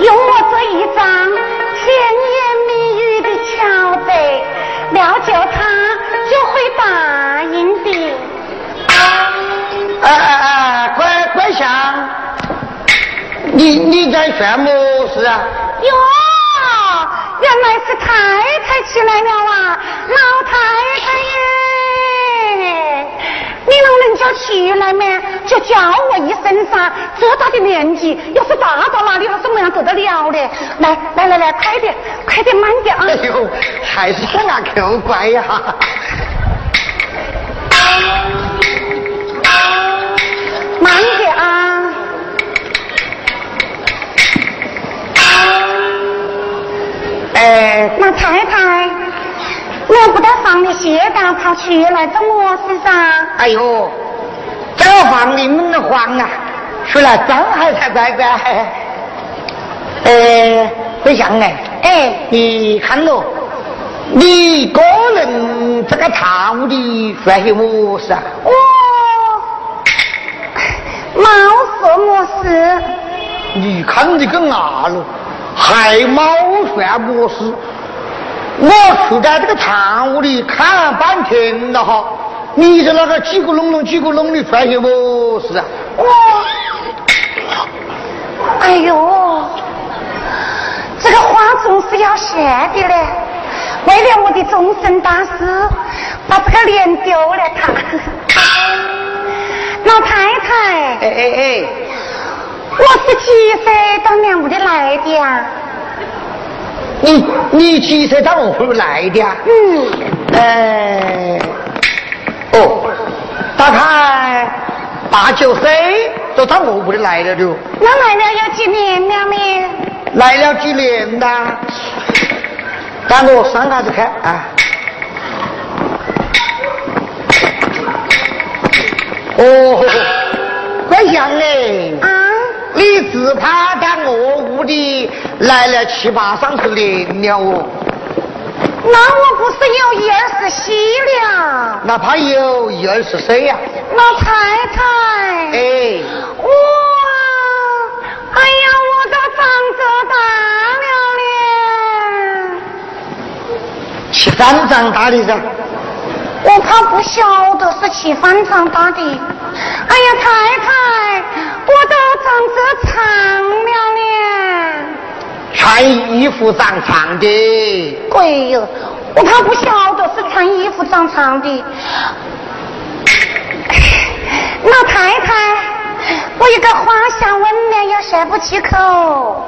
用我这一张甜言蜜语的巧嘴，料就他就会答应的。哎哎哎，乖乖香，你你在炫么事啊？哟，原来是太太起来了啊，老太太。你老人家起来嘛，就叫我一声噻。这大的年纪，要是大到哪里了，怎么样得得了的？来来来来，快点，快点，慢点啊！哎呦，还是想啊，够乖呀！慢点啊！哎，那太太，我不得房里歇着，跑出来找我事噻？哎呦，这房里闷得慌啊！出来张海才乖乖。哎，不像哎，哎，你看喽，你个人这个堂屋里算些么事啊？我没什么事。你看你个牙喽，还冇算么事。我出在这个堂屋里看半天了哈，你是那个几个隆隆几个隆的算些么是啊？我，哎呦，这个花总是要谢的嘞。为了我的终身大事，把这个脸丢了他。老太太，哎哎哎，我是几岁到娘屋里来的呀？你你几岁到我屋来的啊？嗯，哎，哦，大概八九岁就到我屋里来了的，那来了有几年了没？来了几年啦？让我上下子看啊。哦，怪香哎，啊，你只怕在我屋里来了七八上十年了哦，那我不是有一二十喜了？哪怕有一二十岁呀、老太太，哎，哇，哎呀，我都长这大了嘞！吃饭长大的噻。我怕不晓得是吃饭长大的。哎呀，太太，我都长这长了嘞！穿衣服长长的，鬼哟，我怕不晓得是穿衣服长长的。老太太，我一个话想问呢，又说不出口。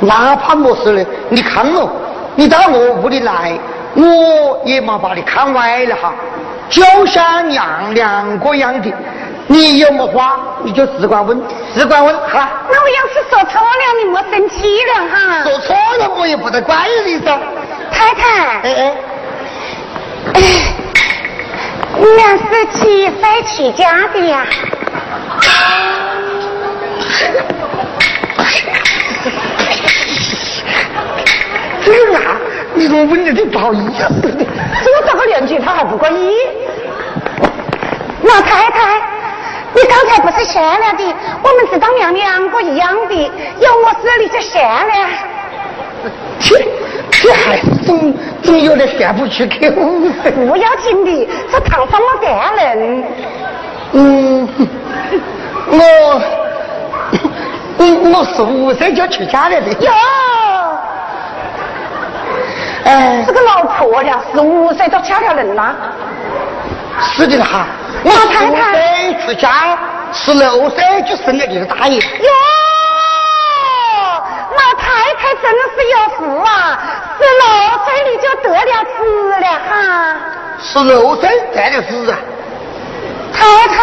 哪怕么事呢？你看哦，你到我屋里来，我也没把你看歪了哈，就像娘两个样的。你有么话，你就只管问，只管问哈。那我要是说错了，你莫生气了哈。说错了，我也不得怪你噻。太太，哎哎，你俩是几岁起家的呀？这个啊，你怎么问的这不好意思的？这这个年纪他还不过意。老太太，你刚才不是说了的？我们知道娘两个一样的，有么事你就说了。这这还是总总有点说不出口。不要紧的，这堂上没得人。嗯，我我我十五岁就出家了的。哟，哎这，个老婆娘十五岁就嫁了人了。是的哈，我老太太岁出家，十六岁就生了你的大爷。哟，老太太真是有福啊！十六岁你就得了子了哈。十六岁得了子啊！太太，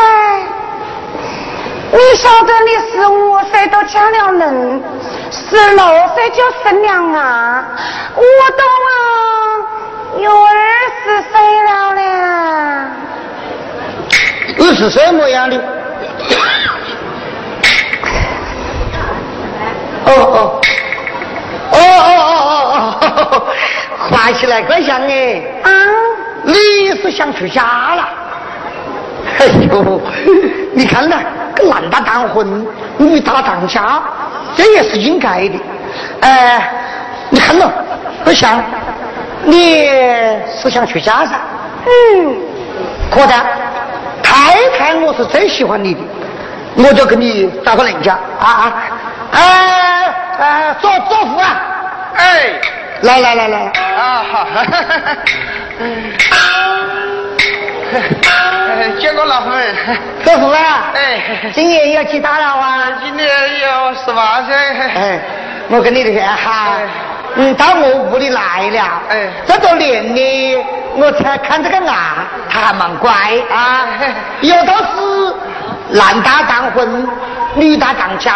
你晓得你十五岁都嫁了人，十六岁就生了啊，我都啊有二十岁了嘞。你是什么样的？哦哦，哦哦哦哦哦，话起来怪像哎，啊，你是想出家了？哎呦，你看呐，个男大当婚，女大当嫁，这也是应该的。哎、你看咯，不像，你是想出家噻？嗯，可的，太太我是最喜欢你的，我就跟你找个人家啊啊哎哎，做做福啊！哎，来来来来，啊好，见过 老夫人。做福啊！哎，今年要几大了啊？今年有十八岁。哎，我跟你说哈，嗯，到我屋里来了，哎。这个年呢，我才看这个伢，他还蛮乖。啊，有道是男大当婚，女大当嫁，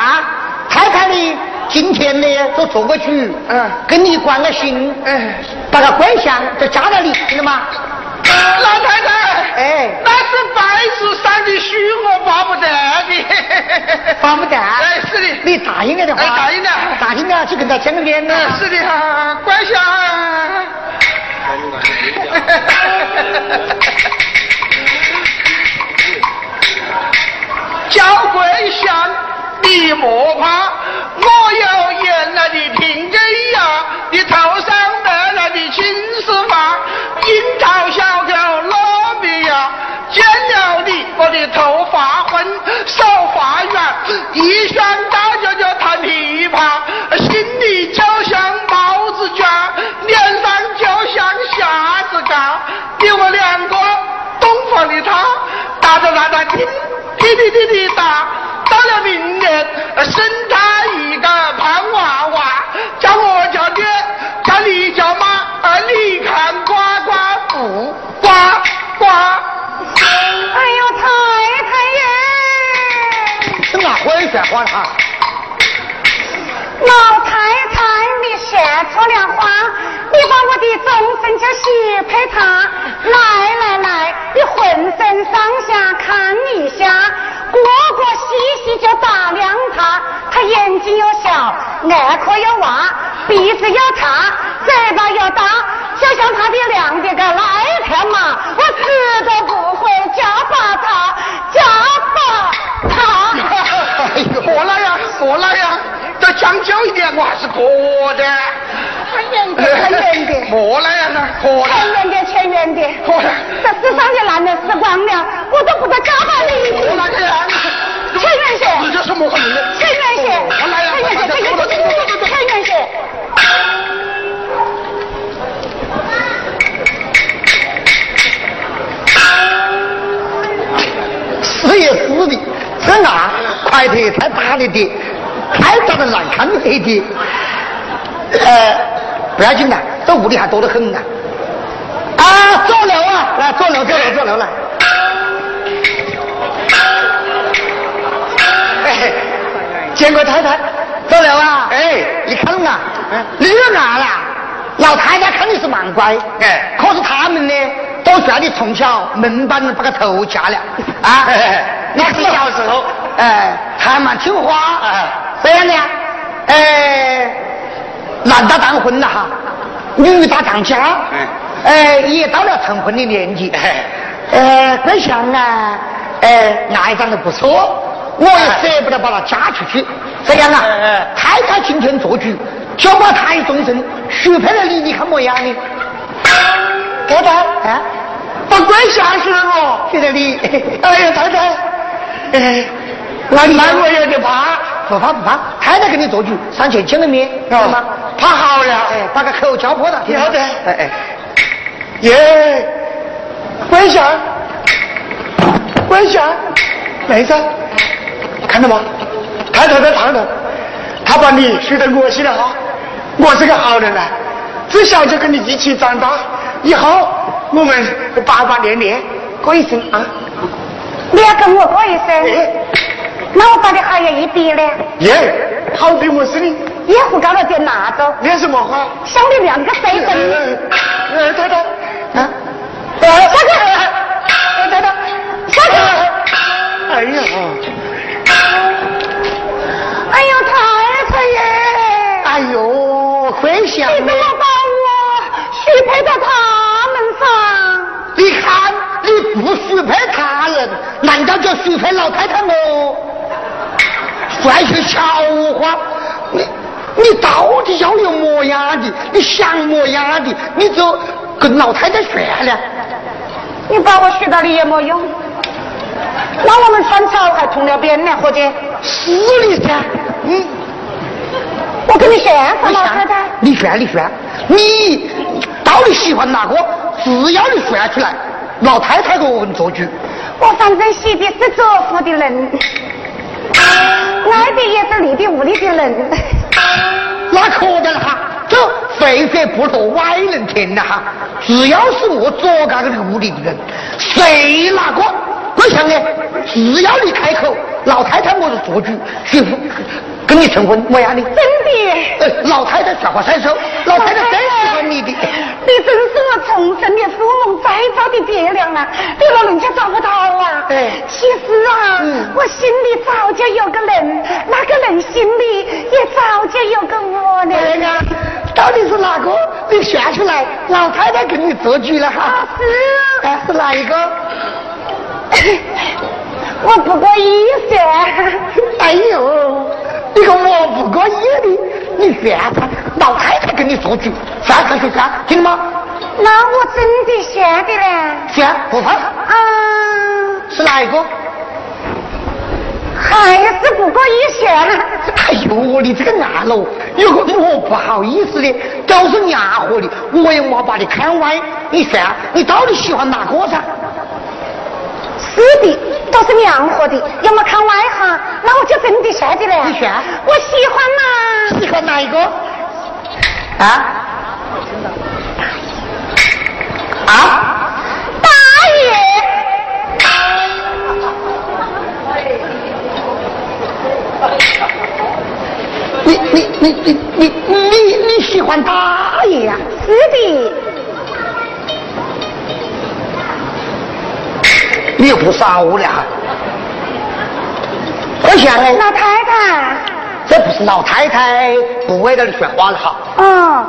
太太呢，今天呢就做个主，嗯。跟你关个心，哎，把个乖相就嫁了你，听到吗？老太太，哎那是白纸上的书，我巴不得的。巴不得你答应了的话，哎答应了答应了，就跟他见个面呢。哎，是的哈，乖相。叫桂香，你莫怕，我有原来的平根呀，你头上得来的青丝发，樱桃话了哈？老太太，你说错了话，你把我的终身就许配他。来来来，你浑身上下看一下，过过细细就打量他。他眼睛又小，耳壳又挖，鼻子又长，嘴巴又大，就像他的两个个来条马，我死都不会嫁把他，嫁把他。哎呦过来呀，过来呀，再讲究一点，我还是过的。看远点，看远点。过来呀，那过来。前远点，前远点。过来。这世上的男人死光了，我都不得告发你。过来呀。前远些。这叫什么人？前远些。过来呀。啊，块头也太大了的，太长得难看了一点。呃，不要紧的，这屋里还多得很呢。啊，坐楼啊，来坐楼，坐楼，坐楼来。哎，见过太太，坐楼啊。哎，你看啊，绿牙了，老太太看你是蛮乖，哎可是他们呢，都说你从小门板把个头夹了啊。那是小时候哎，还蛮听话哎这样的呀，哎，男大当婚了哈，女大当嫁，嗯哎，也到了成婚的年纪，哎。呃，桂香啊，哎，爱长得不错，我也舍不得把她嫁出去，这样啊哎哎，太太今天做主，就把她一终身许配了你，你看么样呢？太太，哎，把鬼吓死了我！谢谢你，哎呀，太太，哎，那你那我有点怕，不怕不怕，太太给你做主，上前见个面，知道吗？怕好了。哎，把个口交破了，听到吗晓得哎哎，耶，跪下，跪下，妹子，看到吗？太太在堂头，他把你许得恶心了哈。我是个好人啊，自小就跟你一起长大，以后我们爸爸年年过一生啊。你要跟我过一哎生，那我长得还有一比呢，耶，好比我是你，也胡搞了点哪种？你什么话？像你两个谁分？呃，太太，啊，下去，太太，下去。哎呀，哎呦，太太耶！哎呦，桂香呢你怎？么把我许配到他们上？你看，你不许配他人，难道就许配老太太我？说句笑话，你你到底要有么样的？你想么样的？你就跟老太太学了。你把我学到的也没用。那我们穿草还通了边呢，伙计。是的噻，嗯，我跟你学啥，老太太？你学，你学，你到底喜欢哪个？只要你炫出来，老太太给我们做主。我反正喜的是作福的人，爱的也是里的屋里的人。那可得了哈，这肥水不落，外人听呐哈。只要是我左干个屋里的人，谁哪个？不想呢，只要你开口，老太太我就做主，跟你成婚，我要你。真的？呃，老太太说话三收，老太太真喜欢你的。你真是我重生的父梦再造的爹娘啊！你老人家找不到啊？哎，其实啊，我心里早就有个人，那个人心里也早就有个我呢。对呀，到底是哪个？你说出来，老太太跟你做主了哈。是。哎，是哪一个？我不过意思。哎呦，你个我不过意的，你炫他，老太太跟你做主，炫他就算，听吗？那我真的算的嘞。算不怕。啊。是哪一个？还是不过意炫。哎呦，你这个暗喽，有个我不好意思的，都是娘活的，我也没把你看歪。你算，你到底喜欢哪个噻？是的，都是娘活的，要么看外行，那我就真的帅的嘞。你选，我喜欢呐。喜欢哪一个？啊？啊？大爷。你你你你你你你喜欢大爷呀？是的。你又不少了哈！我想呢，老太太，这不是老太太不会在那里说话了哈。嗯，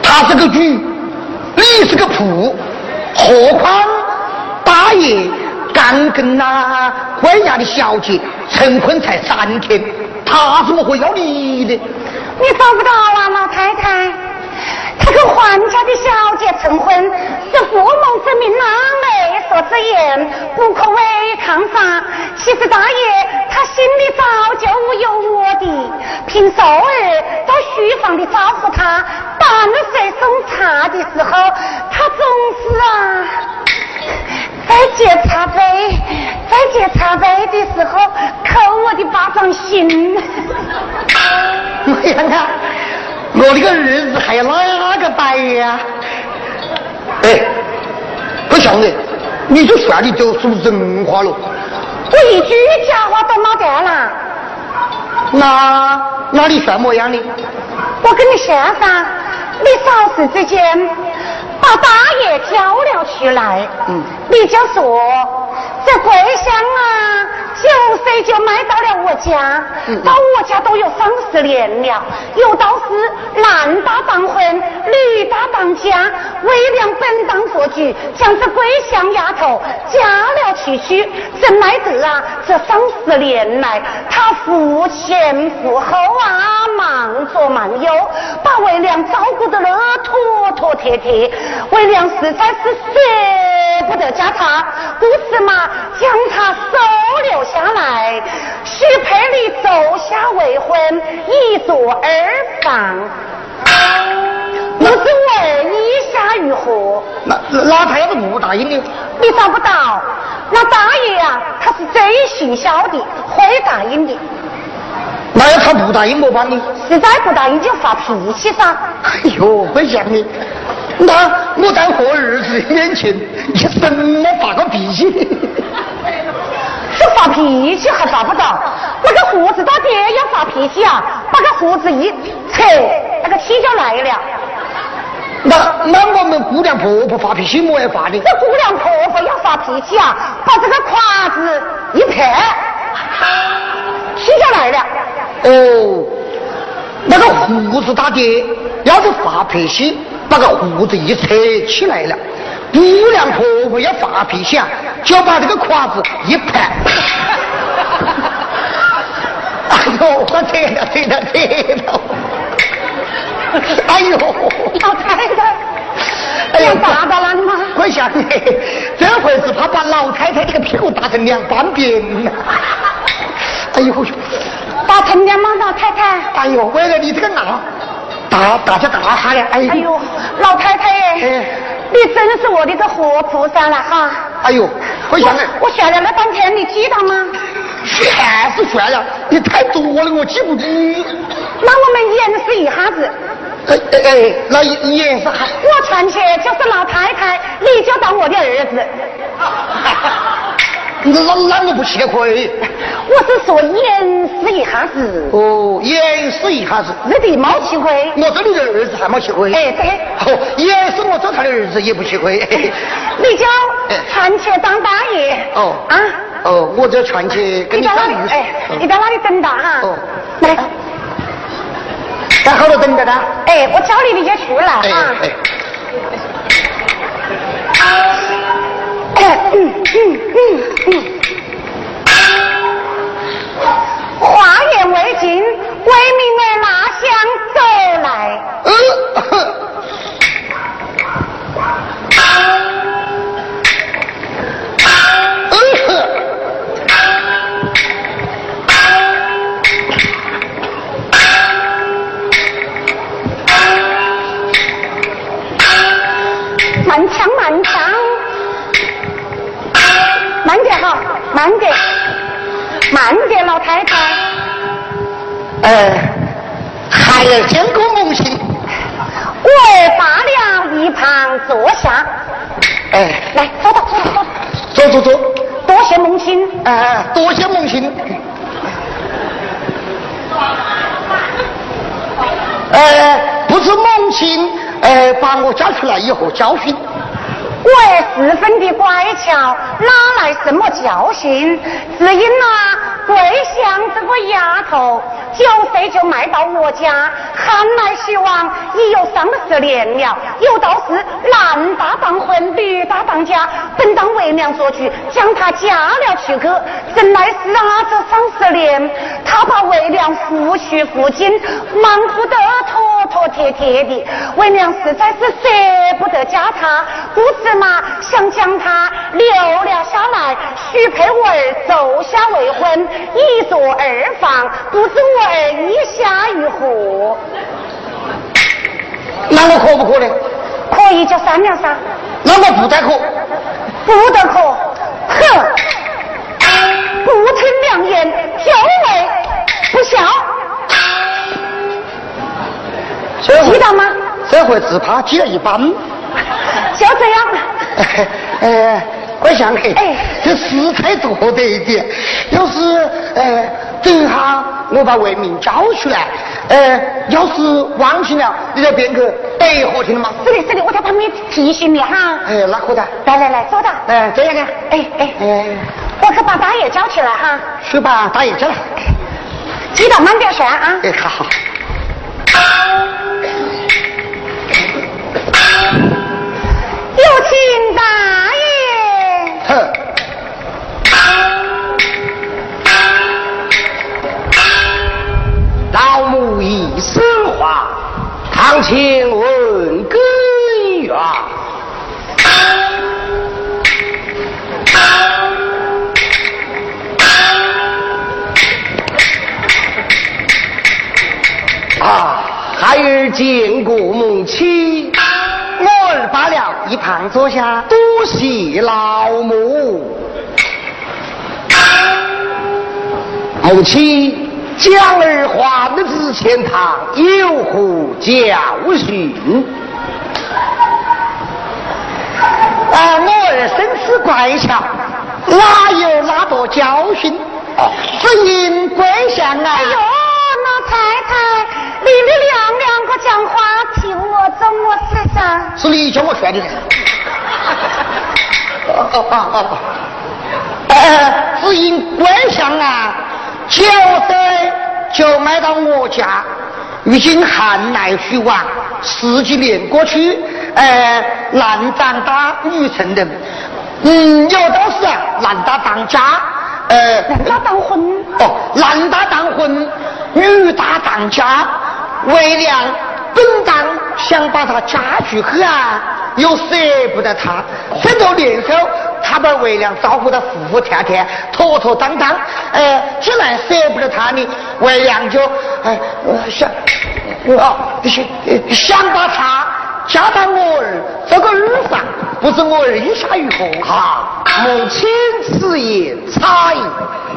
他是个主，你是个仆，何况大爷刚跟那官衙的小姐成婚才三天，他怎么会要你的？你找不到啊，老太太。他跟皇家的小姐成婚，是父母之命，那媒妁之言，不可违抗法。其实大爷他心里早就有我的，凭寿儿到书房里招呼他，半岁送茶的时候，他总是啊，在接茶杯，在接茶杯的时候扣我的巴掌心。哎呀！我这个儿子还有哪个摆呀？哎，不像的，你就算你就说人话了。我一句假话都没得了。那那你算么样的？我跟你说噻，你嫂子之间把大爷挑了出来，嗯，你就说这桂香啊。九岁就买到了我家，到我家都有三十年了。有道是男大当婚，女大当嫁。为娘本当做主，将这桂香丫头嫁了出去，怎奈得啊？这三十年来，他付前妇后啊，忙左忙右，把为娘照顾得了妥妥帖帖。为娘实在是舍不得嫁他，故此嘛，将他收留。下来，许配你奏下未婚，一座二房。不知问意下如何？那那他要是不答应你？你找不到。那大爷啊，他是最行孝的，会答应的。那要他不答应，我帮你？实在不答应就发脾气噻。哎呦，会想你。那我在我儿子面前，你怎么发个脾气？这发脾气还发不到，那个胡子他爹要发脾气啊，把个胡子一扯，那个气就来了。那那我们姑娘婆婆发脾气我也发的？这姑娘婆婆要发脾气啊，把这个胯子一拍，气就来了。哦，那个胡子大爹要是发脾气，把个胡子一扯起来了。姑娘婆婆要发脾气啊，就把这个胯子一拍。哎呦，我扯了扯了扯了！哎呦，老太太，哎呀，打到了吗？快下去！这回是怕把老太太这个屁股打成两半边了。哎呦，打成两半老太太。哎呦，为了你这个那大大家大哈的，哎呦，老太太哎，你真是我的个活菩萨了哈！哎呦，我想我想了了半天，你记得吗？全是算了，你太多了，我记不住。那我们演示一下子。哎哎哎，那演示还？我传去就是老太太，你就当我的儿子。那那 我不吃亏。我是说演示一下子。哦，演示一下子。是的，没吃亏。我这里的儿子还没吃亏。哎，对。哦，掩饰我做他的儿子也不吃亏。你叫传奇当大爷。哦。啊。哦，我叫传奇，跟你哪里？哎，你在那里等他哈？哦。来。在后头等着他。哎，我叫你你就出来啊。嗯嗯嗯嗯，话言未尽，魏明儿拉香走来。慢点，慢点，老太太。呃，孩儿见过母亲。我罢了，一旁坐下。哎，来，坐到，坐到，坐。坐坐坐。多谢母亲。哎，多谢母亲。呃，不是母亲，呃，把我叫出来以后教训。我十分的乖巧，哪来什么教训？只因那桂香这个丫头，九岁就卖到我家，喊来喜王已有三十年了。有道是男大当婚，女大当嫁。本当为娘做主，将她嫁了去去。怎奈是啊，这三十年，她把为娘夫婿父亲忙活得妥妥帖帖的，为娘实在是舍不得嫁他，故此。嘛，想将他留了下来，许配我儿奏下未婚，以作二房，不知我儿意下如何？那我可不可呢？可以就商量噻。那我不得可？不得可？哼！不听良言，就为不孝。知道吗？这回只怕记了一半。就这样。哎，我想嘿，这事太多的一点。要是呃，等下我把魏明交出来，呃，要是忘记了，你就变个哎，好听了吗？是的，是的，我在旁边提醒你哈。哎，那可的。来来来，坐到。哎，这样的。哎哎哎，我去把大爷叫起来哈。去把大爷叫来。记得慢点说啊。哎，好好。请大爷。哼。老母一声话，堂前问根源。啊，孩儿见过母亲。我儿罢了，一旁坐下，多谢老母。母亲，将儿还至前堂，有何教训？啊，我儿身世乖巧，哪有那多教训？只因归乡啊。哎太太，你们两两个讲话，听我怎么事噻？是你叫我劝的。哦哦哦哦！哎，只因归乡啊，九岁就买到我家，如今寒来暑往，十几年过去，呃，男长大女成人，嗯，有道是啊，男大当家，呃，男大当婚。哦，男大当婚，女大当家，为娘本当想把她嫁出去啊，又舍不得她，这多年少，他把为娘照顾得服服帖帖、妥妥当当，呃，既然舍不得他呢，为娘就哎想啊，想想把他嫁到我儿这个儿上，不知我儿意下如何？哈，母亲此言差矣，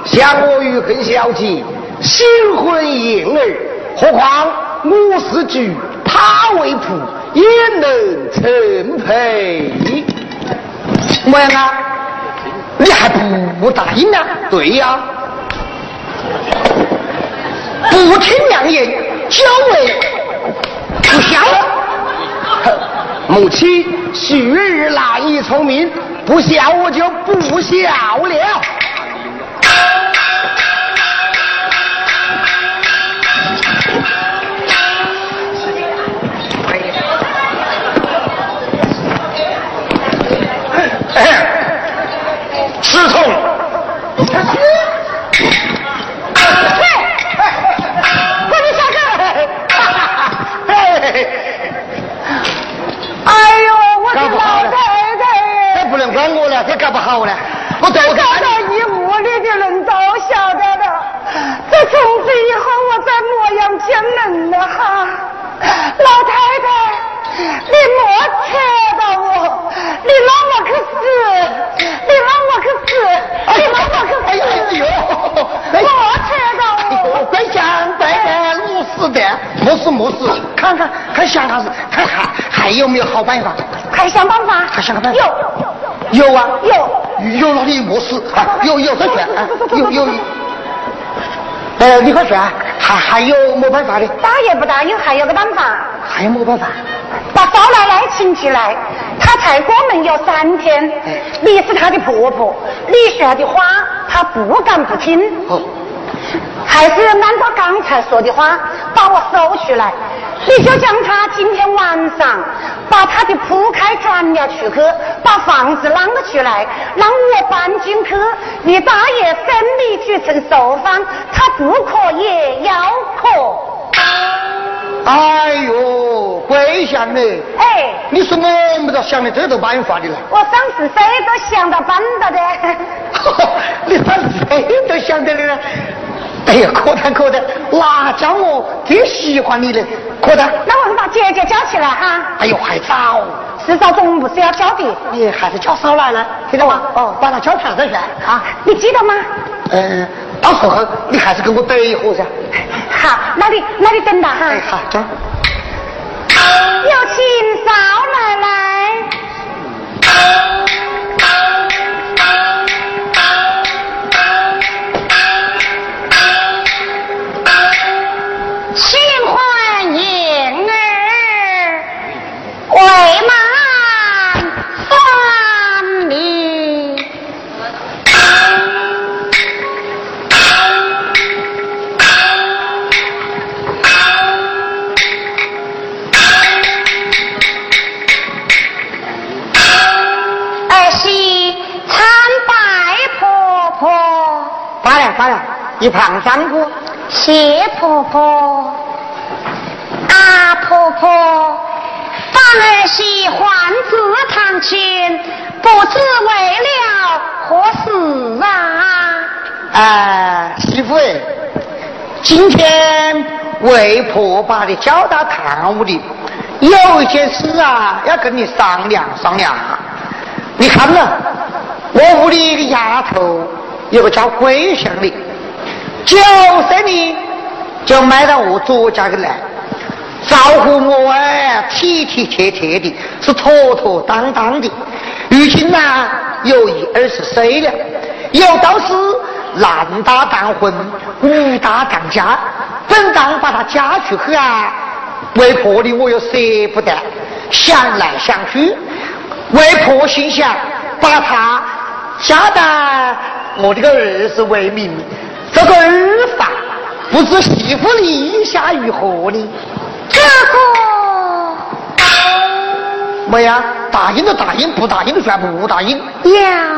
想我与恨小姐新婚燕尔，何况我是主，他为仆，也能成配。么样啊？你还不答应啊？对呀，不听良言，久违不孝。母亲旭儿难以从命，不孝我就不孝了。刺痛。喂，快点下课！哎呦，我的老太太！这不能怪我了，这搞不好了。我这都搞到一屋里的人都晓得了。这从此以后，我再莫养见人了哈。老太太，你莫扯到我，你让我去死，你让我去死，你让我去死！哎呦，莫扯到我。乖讲乖讲，没事的，没事没事。看想他是看还还有没有好办法？还想办法？还想个办法？有有啊有。有哪里没事啊？有有这选啊？有有。呃，你快说啊，还还有没办法的？答也不答应，还有个办法，还有没办法？把少奶奶请起来。她才过门有三天，你是她的婆婆，你说的话她不敢不听。哦，还是按照刚才说的话，把我收出来。你就将他今天晚上把他的铺开转了出去，把房子让了出来，让我搬进去。你大爷生米煮成熟饭，他不可也要可。哎呦，鬼想嘞！哎，你说我们咋想的这个办法的了？我三十岁都想到办到的。你三十岁都想得的 了？哎呀，可得可得，哪叫我挺喜欢你的？可得。那我们把姐姐叫起来哈。哎呦，还早，迟早总不是要叫的。你还是叫少奶奶，听到吗？哦，把她叫出来再说啊。你记得吗？嗯，到时候你还是跟我等一会儿噻。好，那你那你等着哈。哎，好，走。有请少奶奶。罢了罢了，一旁三姑。谢婆婆。啊，婆婆，范儿媳唤至堂前，不知为了何事啊？啊，媳妇哎，今天为婆把你叫到堂屋里，有一件事啊，要跟你商量商量。你看了，我屋里一个丫头，有个叫桂香的，九岁呢就买到我左家的来，招呼我哎，体体贴贴的，是妥妥当当的。如今呐，有一二十岁了，有道是男大当婚，女大当嫁，本当把她嫁出去啊，为婆的我又舍不得，想来想去，为婆心想把她嫁到我这个儿子为民，这个儿法不知媳妇的意下如何呢？这个没呀？答应就答应，不答应就算不答应。呀。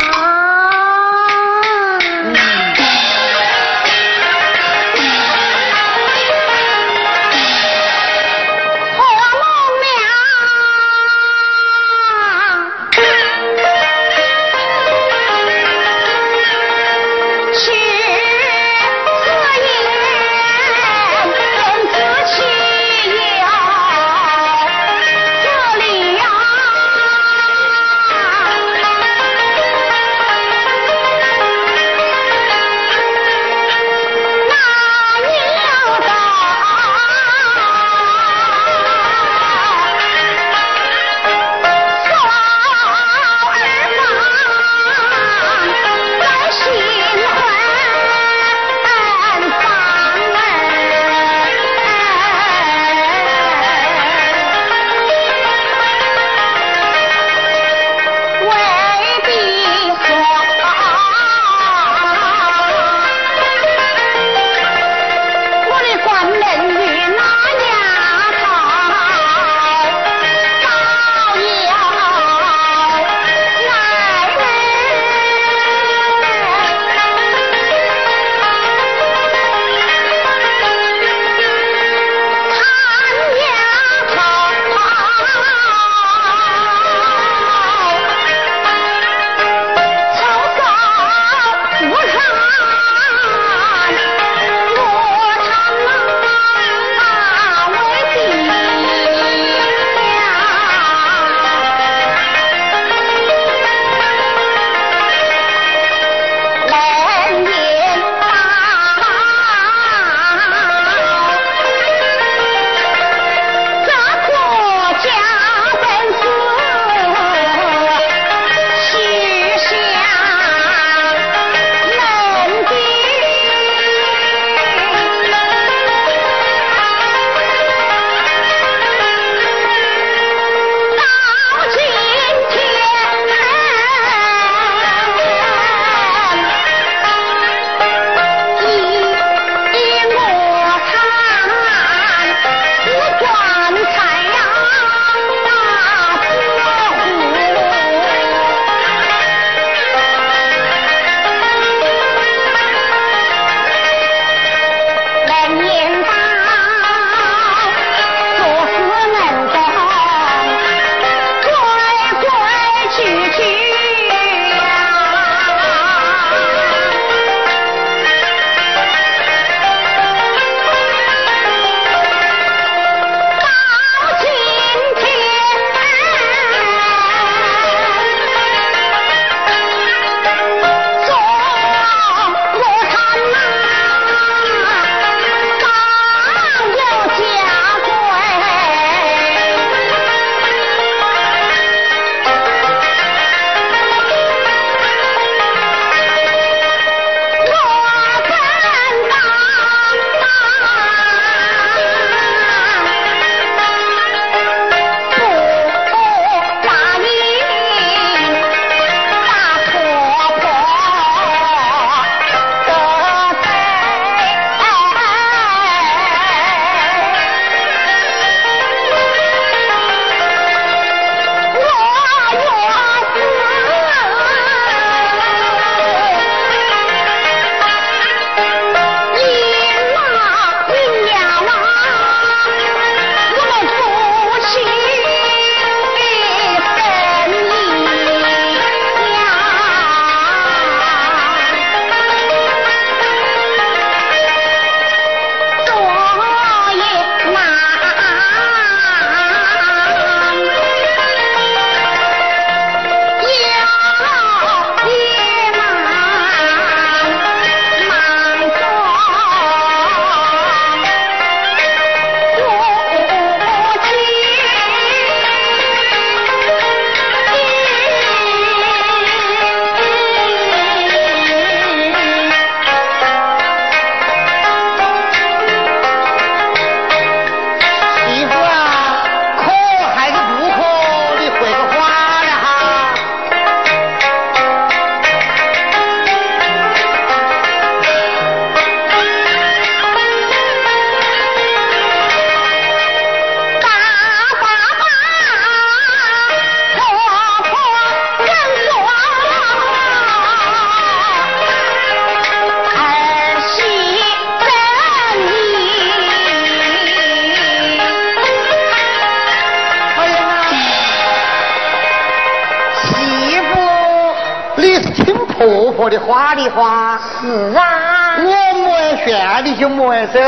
的花的花。是啊。我摸完旋你就摸完手。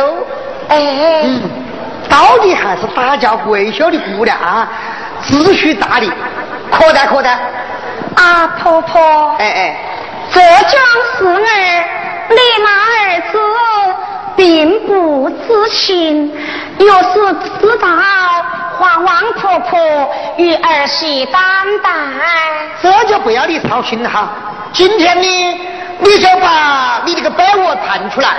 哎。嗯，到底还是大家闺秀的姑娘啊，秩序大理，可待可待。啊，婆婆。哎哎。这桩事儿，你那儿子并不知情，要是知道，还望婆婆与儿媳担待。这就不要你操心了哈。今天呢，你就把你这个被窝弹出来，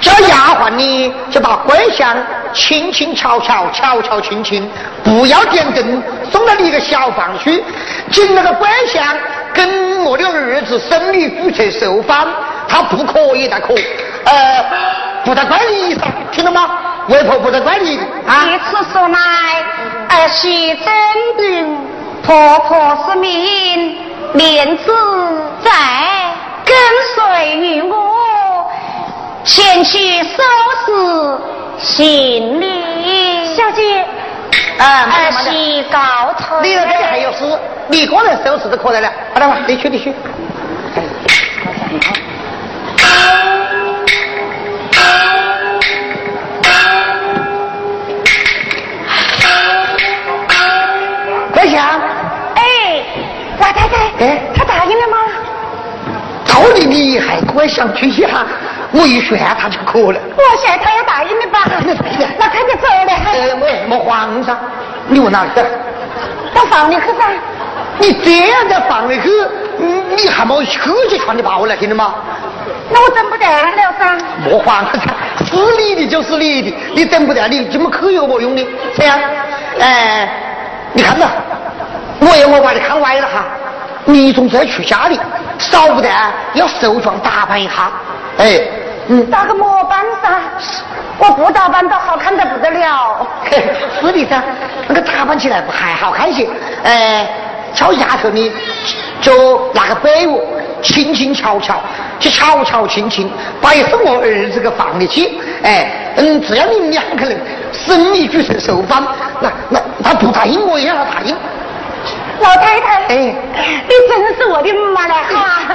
叫丫鬟呢就把乖香轻轻巧巧、巧巧轻轻，不要点灯，送到你一个小房去，进那个乖香。跟我的儿子生理注册受方，他不可以的可，呃，不得怪你上，听到吗？外婆不得怪你啊！一次说来，儿媳真病，婆婆是命，面子在，跟随于我，前去收拾行李。小姐。啊，儿媳告退。你那边还有事，你一个人收拾就可以了。好了吧，你去，你去。你还怪想去一下？我一劝他就可了。我现在他要答应的吧？那肯定走了。哎，没没慌噻。你问哪个？到房里去噻。你这样在房里去，你还没去就传你跑来，听的吗？那我等不得了噻。莫慌噻，是你的就是你的，你等不得你怎么去有没用的？这样，哎，你看到，我要我把你看歪了哈。你总是要去家里，少不得要梳妆打扮一下，哎。嗯，打个模板噻，我不打扮都好看的不得了。是的噻，那个打扮起来不还好看些？哎，叫丫头你就拿个被窝，轻轻巧巧，去巧巧轻轻，把一是我儿子给放里去。哎，嗯，只要你们两个人生理举手受访，那那他不答应我也要答应。老太太，哎，你真是我的妈了哈！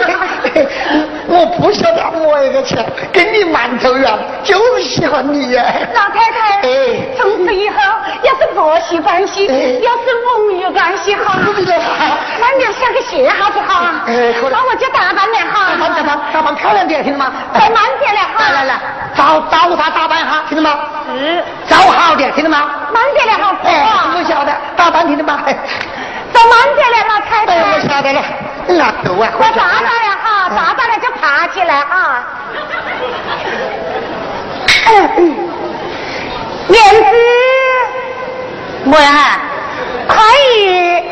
我不晓得我一个钱跟你馒头圆，就是喜欢你呀。老太太，哎，从此以后要是婆媳关系，要是母女关系好，那留下个信号就好。哎，那我就打扮点哈。打扮打扮打扮漂亮点，听到吗？再慢点了哈。来来来，找找他打扮哈，听到吗？是。找好点，听到吗？慢点了哈。哎，我晓得，打扮听到吗？走慢点了，老太太。我晓得了，那够啊！我打扮了哈，打扮了就爬起来哈。嗯嗯，燕子，我呀，可以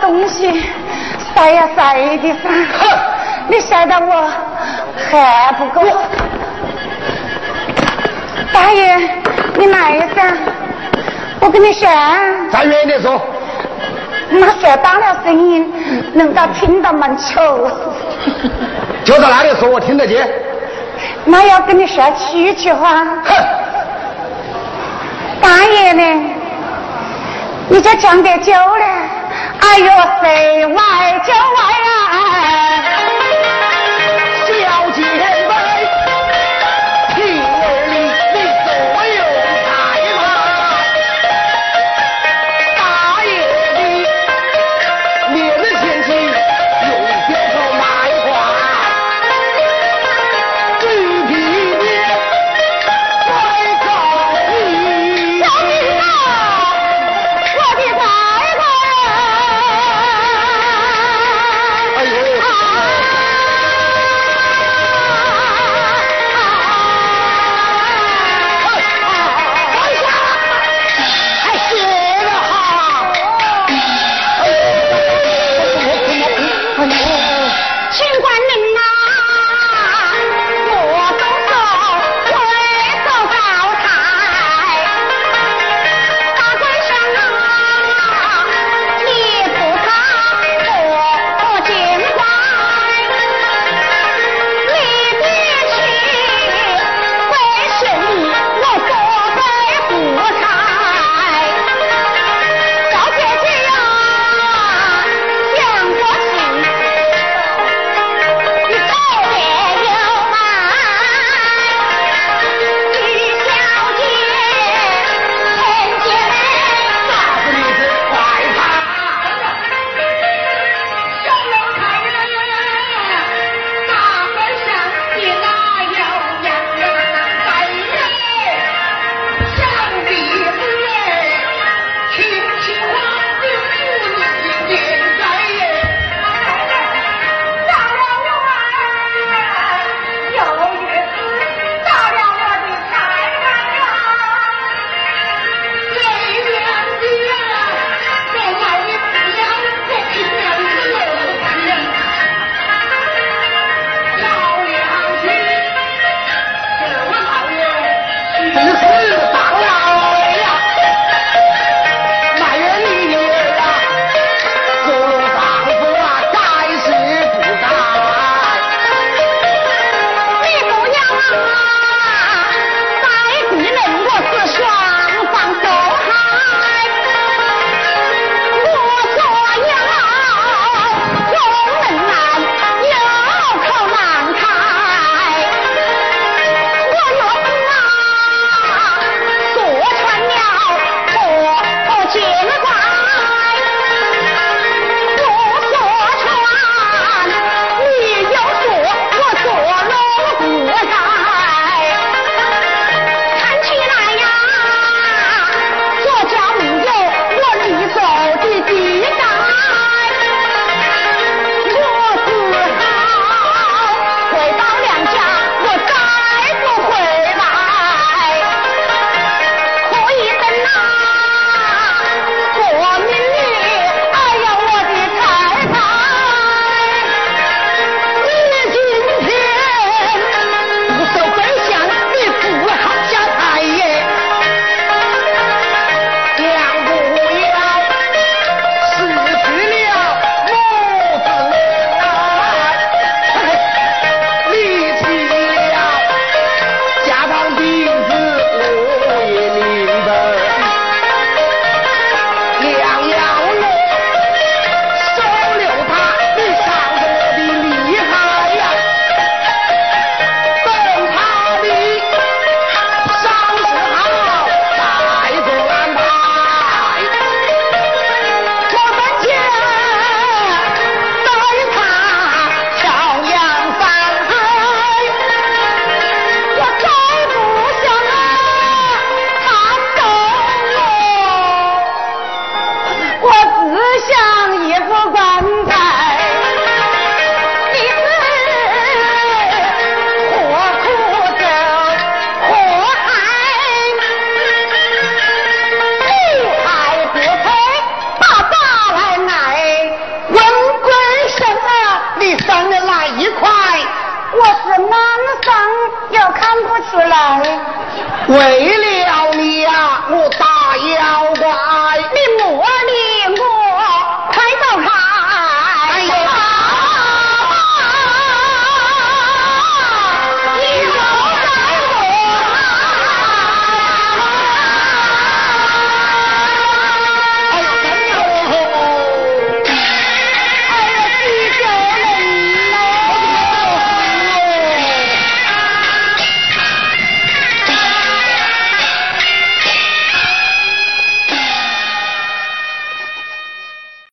东西晒呀晒的噻，你晒得我还不够。大爷，你来噻，我跟你说。站远一点说。那晒大了声音，人家听到蛮丑。就在那里说，我听得见。那要跟你说区区话。哼。大爷呢？你就讲点酒了。哎呦，谁歪就歪啊！